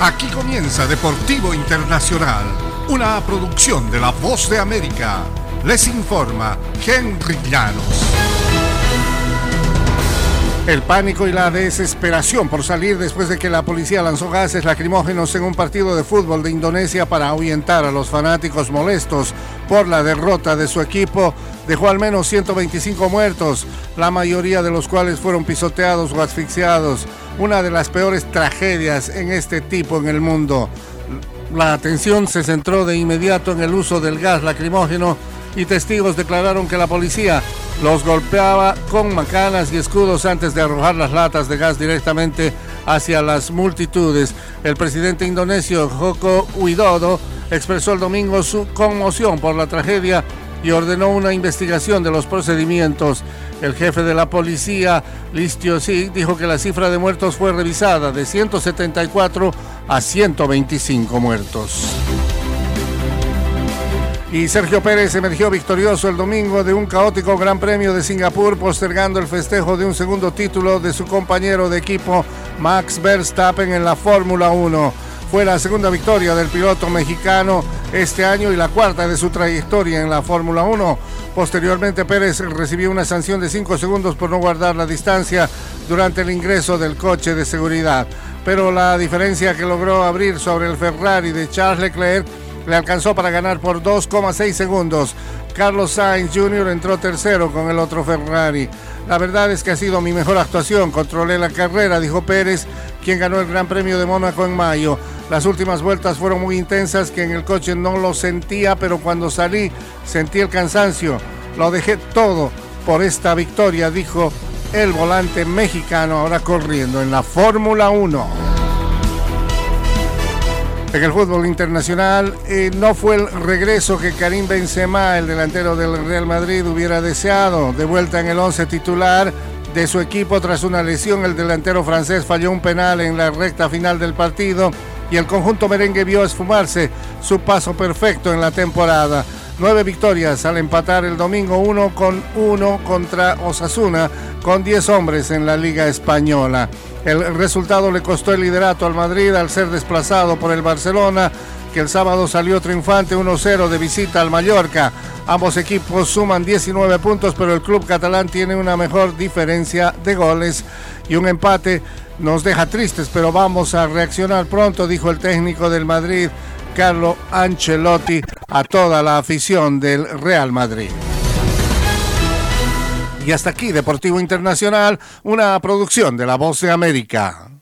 Aquí comienza Deportivo Internacional, una producción de La Voz de América. Les informa Henry Llanos. El pánico y la desesperación por salir después de que la policía lanzó gases lacrimógenos en un partido de fútbol de Indonesia para ahuyentar a los fanáticos molestos por la derrota de su equipo dejó al menos 125 muertos, la mayoría de los cuales fueron pisoteados o asfixiados, una de las peores tragedias en este tipo en el mundo. La atención se centró de inmediato en el uso del gas lacrimógeno y testigos declararon que la policía los golpeaba con macanas y escudos antes de arrojar las latas de gas directamente hacia las multitudes. El presidente indonesio Joko Widodo expresó el domingo su conmoción por la tragedia y ordenó una investigación de los procedimientos. El jefe de la policía, Listio Sig, dijo que la cifra de muertos fue revisada de 174 a 125 muertos. Y Sergio Pérez emergió victorioso el domingo de un caótico Gran Premio de Singapur, postergando el festejo de un segundo título de su compañero de equipo Max Verstappen en la Fórmula 1. Fue la segunda victoria del piloto mexicano este año y la cuarta de su trayectoria en la Fórmula 1. Posteriormente Pérez recibió una sanción de 5 segundos por no guardar la distancia durante el ingreso del coche de seguridad. Pero la diferencia que logró abrir sobre el Ferrari de Charles Leclerc le alcanzó para ganar por 2,6 segundos. Carlos Sainz Jr. entró tercero con el otro Ferrari. La verdad es que ha sido mi mejor actuación. Controlé la carrera, dijo Pérez, quien ganó el Gran Premio de Mónaco en mayo. Las últimas vueltas fueron muy intensas, que en el coche no lo sentía, pero cuando salí sentí el cansancio. Lo dejé todo por esta victoria, dijo el volante mexicano, ahora corriendo en la Fórmula 1. En el fútbol internacional eh, no fue el regreso que Karim Benzema, el delantero del Real Madrid, hubiera deseado. De vuelta en el once titular de su equipo tras una lesión, el delantero francés falló un penal en la recta final del partido y el conjunto merengue vio esfumarse su paso perfecto en la temporada. Nueve victorias al empatar el domingo uno con uno contra Osasuna con diez hombres en la Liga Española. El resultado le costó el liderato al Madrid al ser desplazado por el Barcelona, que el sábado salió triunfante 1-0 de visita al Mallorca. Ambos equipos suman 19 puntos, pero el club catalán tiene una mejor diferencia de goles y un empate nos deja tristes, pero vamos a reaccionar pronto, dijo el técnico del Madrid, Carlo Ancelotti, a toda la afición del Real Madrid. Y hasta aquí, Deportivo Internacional, una producción de La Voz de América.